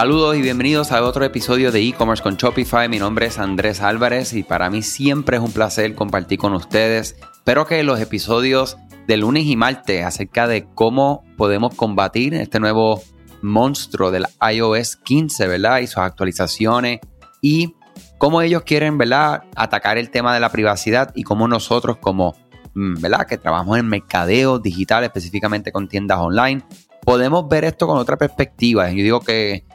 Saludos y bienvenidos a otro episodio de e-commerce con Shopify. Mi nombre es Andrés Álvarez y para mí siempre es un placer compartir con ustedes. Espero que los episodios de lunes y martes acerca de cómo podemos combatir este nuevo monstruo del iOS 15, ¿verdad? Y sus actualizaciones y cómo ellos quieren, ¿verdad? Atacar el tema de la privacidad y cómo nosotros como, mm, ¿verdad? Que trabajamos en mercadeo digital, específicamente con tiendas online, podemos ver esto con otra perspectiva. Yo digo que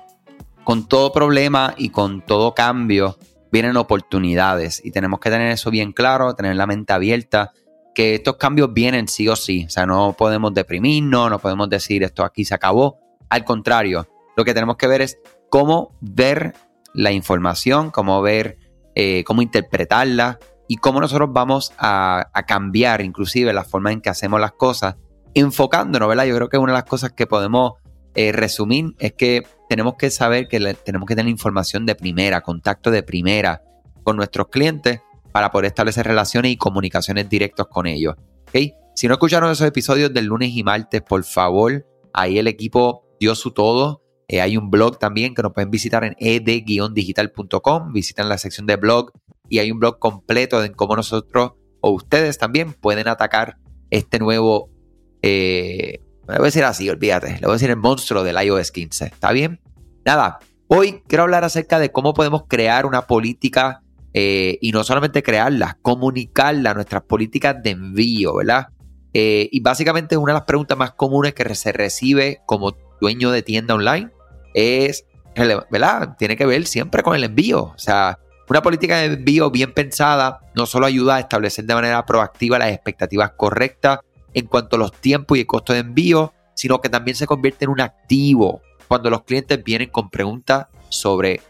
con todo problema y con todo cambio vienen oportunidades y tenemos que tener eso bien claro, tener la mente abierta, que estos cambios vienen sí o sí. O sea, no podemos deprimirnos, no podemos decir esto aquí se acabó. Al contrario, lo que tenemos que ver es cómo ver la información, cómo ver, eh, cómo interpretarla y cómo nosotros vamos a, cambiar inclusive la forma en que hacemos las cosas, enfocándonos, ¿verdad? Yo creo que una de las cosas que podemos eh, resumir es que tenemos que saber que tenemos que tener información de primera, contacto de primera con nuestros clientes para poder establecer relaciones y comunicaciones directas con ellos. ¿okay? Si no escucharon esos episodios del lunes y martes, por favor, ahí el equipo dio su todo eh, hay un blog también que nos pueden visitar en ed-digital.com. Visitan la sección de blog y hay un blog completo de cómo nosotros o ustedes también pueden atacar este nuevo, eh, voy a decir así, olvídate, le voy a decir el monstruo del iOS 15. ¿Está bien? Nada, hoy quiero hablar acerca de cómo podemos crear una política eh, y no solamente crearla, comunicarla, nuestras políticas de envío, ¿verdad? y básicamente una de las preguntas más comunes que se recibe como dueño de tienda online es, ¿verdad? Tiene que ver siempre con el envío. O sea, una política de envío bien pensada no solo ayuda a establecer de manera proactiva las expectativas correctas en cuanto a los tiempos y el costo de envío, sino que también se convierte en un activo cuando los clientes vienen con preguntas sobre,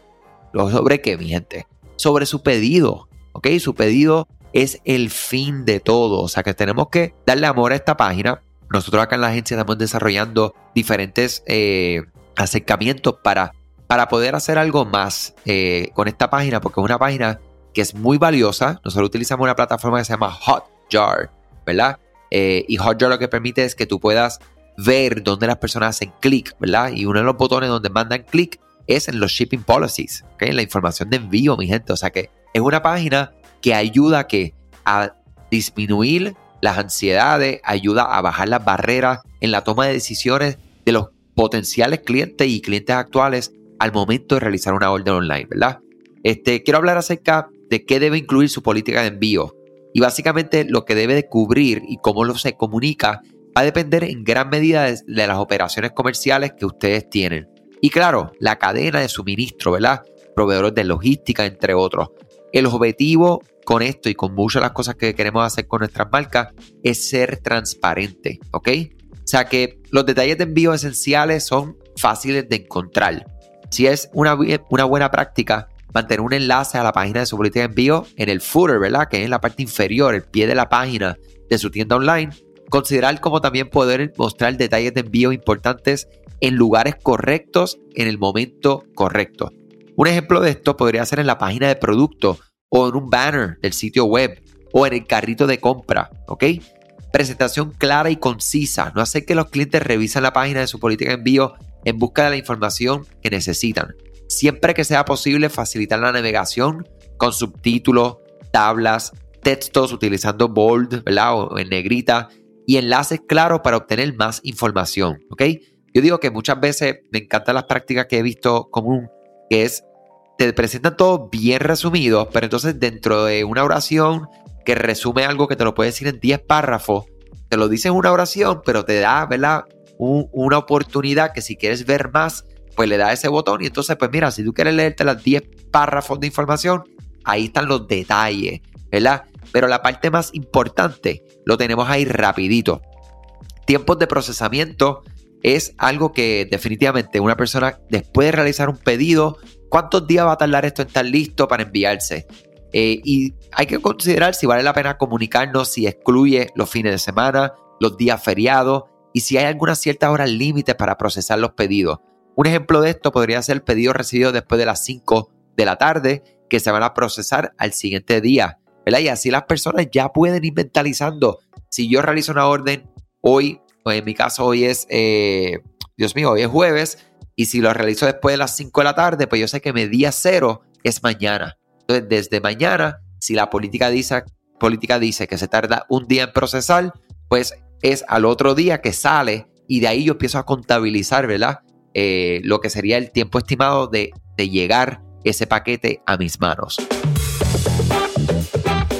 sobre qué, mi gente, sobre su pedido, ¿ok? Su pedido es el fin de todo, o sea que tenemos que darle amor a esta página. Nosotros acá en la agencia estamos desarrollando diferentes eh, acercamientos para, para poder hacer algo más eh, con esta página, porque es una página que es muy valiosa. Nosotros utilizamos una plataforma que se llama Hotjar, ¿verdad? Eh, y Hotjar lo que permite es que tú puedas ver dónde las personas hacen clic, ¿verdad? Y uno de los botones donde mandan clic es en los shipping policies. En la información de envío, mi gente. O sea que es una página que ayuda a, a disminuir las ansiedades, ayuda a bajar las barreras en la toma de decisiones de los potenciales clientes y clientes actuales al momento de realizar una orden online, ¿verdad? Este, quiero hablar acerca de qué debe incluir su política de envío y básicamente lo que debe de cubrir y cómo lo se comunica va a depender en gran medida de, las operaciones comerciales que ustedes tienen. Y claro, la cadena de suministro, ¿verdad? Proveedores de logística, entre otros. El objetivo con esto y con muchas de las cosas que queremos hacer con nuestras marcas es ser transparente, ¿ok? O sea que los detalles de envío esenciales son fáciles de encontrar. Si es una, una buena práctica, mantener un enlace a la página de su política de envío en el footer, ¿verdad? Que es en la parte inferior, el pie de la página de su tienda online. Considerar como también poder mostrar detalles de envío importantes en lugares correctos en el momento correcto. Un ejemplo de esto podría ser en la página de producto o en un banner del sitio web o en el carrito de compra, ¿ok? presentación clara y concisa, no hacer que los clientes revisen la página de su política de envío en busca de la información que necesitan. Siempre que sea posible, facilitar la navegación con subtítulos, tablas, textos utilizando bold ¿verdad? o en negrita y enlaces claros para obtener más información. ¿ok? Yo digo que muchas veces me encantan las prácticas que he visto común, que es te presentan todo bien resumido, pero entonces dentro de una oración que resume algo que te lo puede decir en 10 párrafos, te lo dice en una oración, pero te da, ¿verdad? una oportunidad que si quieres ver más, pues le da ese botón y entonces, pues mira, si tú quieres leerte las 10 párrafos de información, ahí están los detalles, ¿verdad? Pero la parte más importante lo tenemos ahí rapidito. Tiempos de procesamiento es algo que definitivamente una persona después de realizar un pedido, ¿cuántos días va a tardar esto en estar listo para enviarse? Eh, y hay que considerar si vale la pena comunicarnos, si excluye los fines de semana, los días feriados y si hay algunas ciertas horas límites para procesar los pedidos. Un ejemplo de esto podría ser el pedido recibido después de las 5 de la tarde que se van a procesar al siguiente día. ¿verdad? Y así las personas ya pueden ir mentalizando. Si yo realizo una orden hoy, o en mi caso hoy es, eh, Dios mío, hoy es jueves, Y si lo realizo después de las 5 de la tarde, pues yo sé que mi día cero es mañana. Entonces, desde mañana, si la política dice, política dice que se tarda un día en procesar, pues es al otro día que sale y de ahí yo empiezo a contabilizar, ¿verdad? Eh, lo que sería el tiempo estimado de, de llegar ese paquete a mis manos.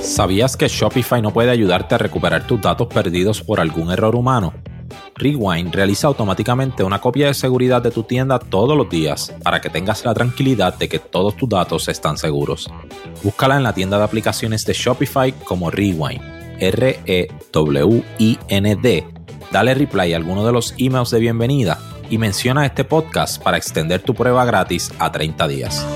¿Sabías que Shopify no puede ayudarte a recuperar tus datos perdidos por algún error humano? Rewind realiza automáticamente una copia de seguridad de tu tienda todos los días para que tengas la tranquilidad de que todos tus datos están seguros. Búscala en la tienda de aplicaciones de Shopify como Rewind, R-E-W-I-N-D. Dale reply a alguno de los emails de bienvenida y menciona este podcast para extender tu prueba gratis a 30 días.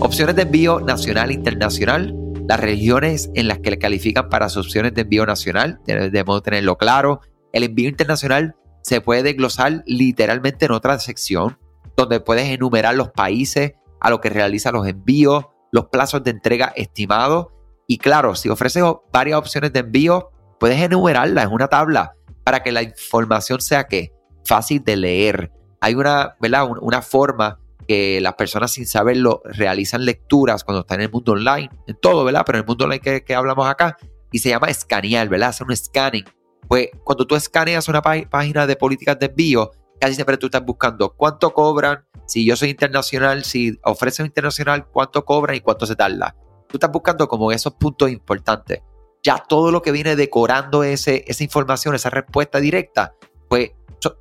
Opciones de envío nacional e internacional. Las regiones en las que le califican para sus opciones de envío nacional, debemos tenerlo claro. El envío internacional se puede desglosar literalmente en otra sección, donde puedes enumerar los países a los que realiza los envíos, los plazos de entrega estimados. Y claro, si ofreces varias opciones de envío, puedes enumerarlas en una tabla para que la información sea que fácil de leer. Hay una, ¿verdad? una forma que las personas sin saberlo realizan lecturas cuando están en el mundo online, en todo, ¿verdad? Pero en el mundo online que, hablamos acá, y se llama escanear, ¿verdad? Hacer un scanning. Pues cuando tú escaneas una página de políticas de envío, casi siempre tú estás buscando cuánto cobran, si yo soy internacional, si ofrecen internacional, cuánto cobran y cuánto se tarda. Tú estás buscando como esos puntos importantes. Ya todo lo que viene decorando ese, esa información, esa respuesta directa, pues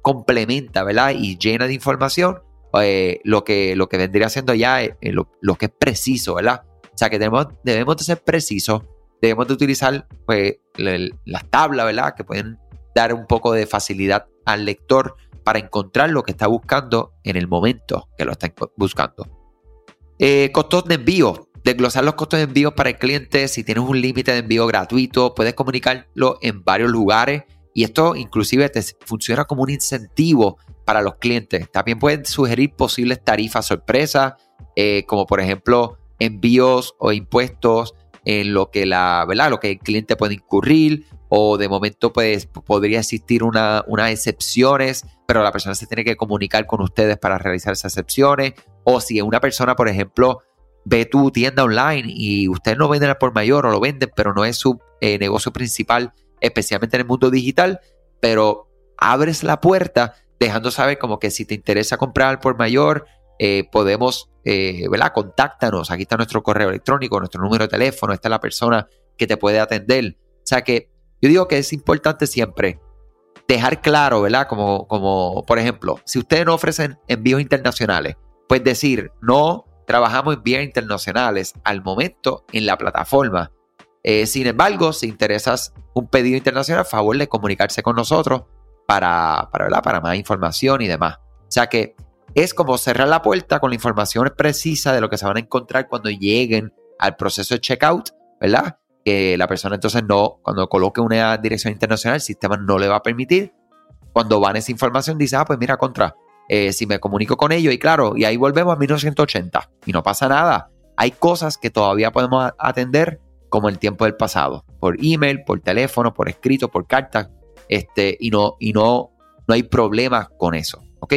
complementa, ¿verdad? Y llena de información eh, lo, que, lo que vendría siendo ya eh, lo, que es preciso, ¿verdad? O sea que debemos, debemos de ser precisos, debemos de utilizar pues, las tablas, ¿verdad? Que pueden dar un poco de facilidad al lector para encontrar lo que está buscando en el momento que lo está buscando. Eh, costos de envío. Desglosar los costos de envío para el cliente. Si tienes un límite de envío gratuito, puedes comunicarlo en varios lugares. Y esto inclusive te funciona como un incentivo para los clientes. También pueden sugerir posibles tarifas sorpresas, eh, como por ejemplo envíos o impuestos en lo que la, ¿verdad? Lo que el cliente puede incurrir o de momento pues, podría existir una, unas excepciones, pero la persona se tiene que comunicar con ustedes para realizar esas excepciones. O si una persona, por ejemplo, ve tu tienda online y ustedes no venden por mayor o lo venden, pero no es su eh, negocio principal, especialmente en el mundo digital, pero abres la puerta dejando saber como que si te interesa comprar por mayor, eh, podemos, eh, ¿verdad? Contáctanos, aquí está nuestro correo electrónico, nuestro número de teléfono, esta es la persona que te puede atender. O sea que yo digo que es importante siempre dejar claro, ¿verdad? Como, como por ejemplo, si ustedes no ofrecen envíos internacionales, pues decir, no trabajamos en envíos internacionales al momento en la plataforma. Eh, sin embargo, si interesas un pedido internacional, favor de comunicarse con nosotros para, para, para más información y demás. O sea que es como cerrar la puerta con la información precisa de lo que se van a encontrar cuando lleguen al proceso de checkout, ¿verdad? Que la persona entonces no, cuando coloque una dirección internacional, el sistema no le va a permitir. Cuando van esa información, dice, ah, pues mira, contra, eh, si me comunico con ellos, y claro, y ahí volvemos a 1980 y no pasa nada. Hay cosas que todavía podemos atender como el tiempo del pasado, por email, por teléfono, por escrito, por carta, este, y no, y no, no hay problema con eso, ¿ok?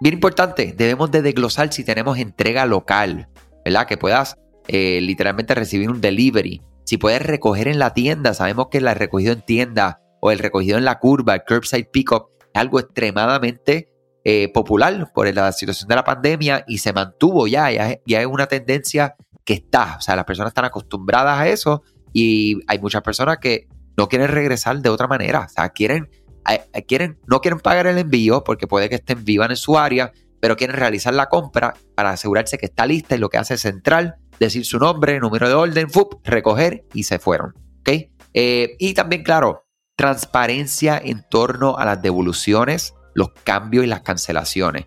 Bien importante, debemos de desglosar si tenemos entrega local, ¿verdad? Que puedas eh, literalmente recibir un delivery. Si puedes recoger en la tienda, sabemos que el recogido en tienda o el recogido en la curva, el curbside pickup, es algo extremadamente eh, popular por la situación de la pandemia y se mantuvo ya, ya, ya es una tendencia que está, o sea, las personas están acostumbradas a eso y hay muchas personas que no quieren regresar de otra manera. O sea, quieren, eh, eh, quieren, no quieren pagar el envío porque puede que estén vivas en su área, pero quieren realizar la compra para asegurarse que está lista y lo que hace es central, decir su nombre, número de orden, FUP, recoger y se fueron. ¿okay? Eh, y también, claro, transparencia en torno a las devoluciones, los cambios y las cancelaciones.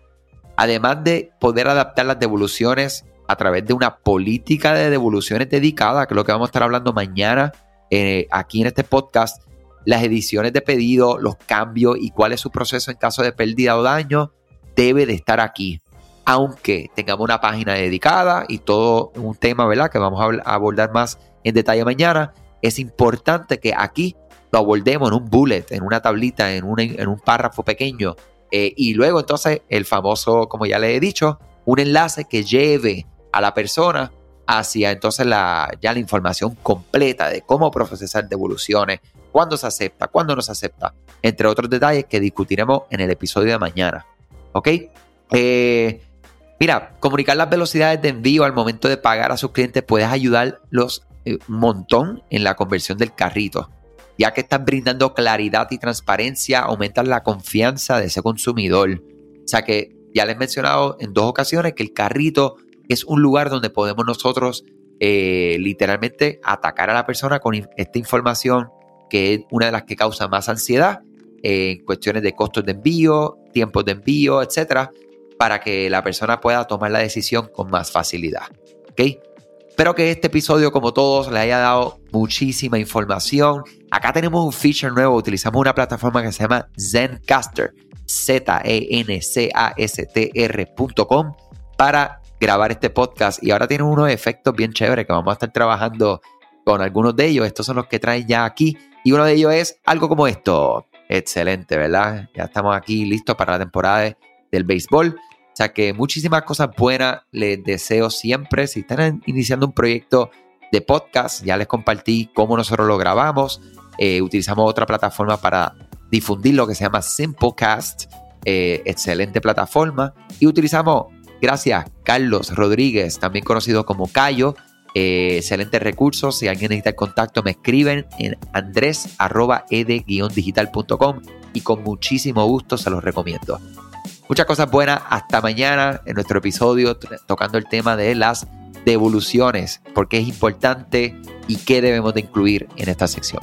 Además de poder adaptar las devoluciones a través de una política de devoluciones dedicada, que es lo que vamos a estar hablando mañana eh, aquí en este podcast las ediciones de pedido, los cambios y cuál es su proceso en caso de pérdida o daño, debe de estar aquí. Aunque tengamos una página dedicada y todo un tema, ¿verdad? Que vamos a abordar más en detalle mañana, es importante que aquí lo abordemos en un bullet, en una tablita, en un, párrafo pequeño, Eh, y luego entonces el famoso, como ya le he dicho, un enlace que lleve a la persona hacia entonces la, ya la información completa de cómo procesar devoluciones, cuándo se acepta, cuándo no se acepta, entre otros detalles que discutiremos en el episodio de mañana. ¿Ok? Eh, mira, comunicar las velocidades de envío al momento de pagar a sus clientes puede ayudarlos eh, un montón en la conversión del carrito, ya que están brindando claridad y transparencia, aumentan la confianza de ese consumidor. O sea que ya les he mencionado en dos ocasiones que el carrito es un lugar donde podemos nosotros eh, literalmente atacar a la persona con esta información que es una de las que causa más ansiedad en cuestiones de costos de envío, tiempos de envío, etcétera, para que la persona pueda tomar la decisión con más facilidad. ¿Ok? Espero que este episodio, como todos, le haya dado muchísima información. Acá tenemos un feature nuevo. Utilizamos una plataforma que se llama Zencaster, Z-E-N-C-A-S-T-R.com, para grabar este podcast. Y ahora tiene unos efectos bien chéveres que vamos a estar trabajando con algunos de ellos. Estos son los que traen ya aquí. Y uno de ellos es algo como esto. Excelente, ¿verdad? Ya estamos aquí listos para la temporada del béisbol. O sea que muchísimas cosas buenas les deseo siempre. Si están iniciando un proyecto de podcast, ya les compartí cómo nosotros lo grabamos. Eh, utilizamos otra plataforma para difundir lo que se llama Simplecast. Eh, excelente plataforma. Y utilizamos, gracias, Carlos Rodríguez, también conocido como Cayo. Eh, excelentes recursos. Si alguien necesita el contacto, me escriben en andres.ed-digital.com y con muchísimo gusto se los recomiendo. Muchas cosas buenas. Hasta mañana en nuestro episodio tocando el tema de las devoluciones, porque es importante y qué debemos de incluir en esta sección.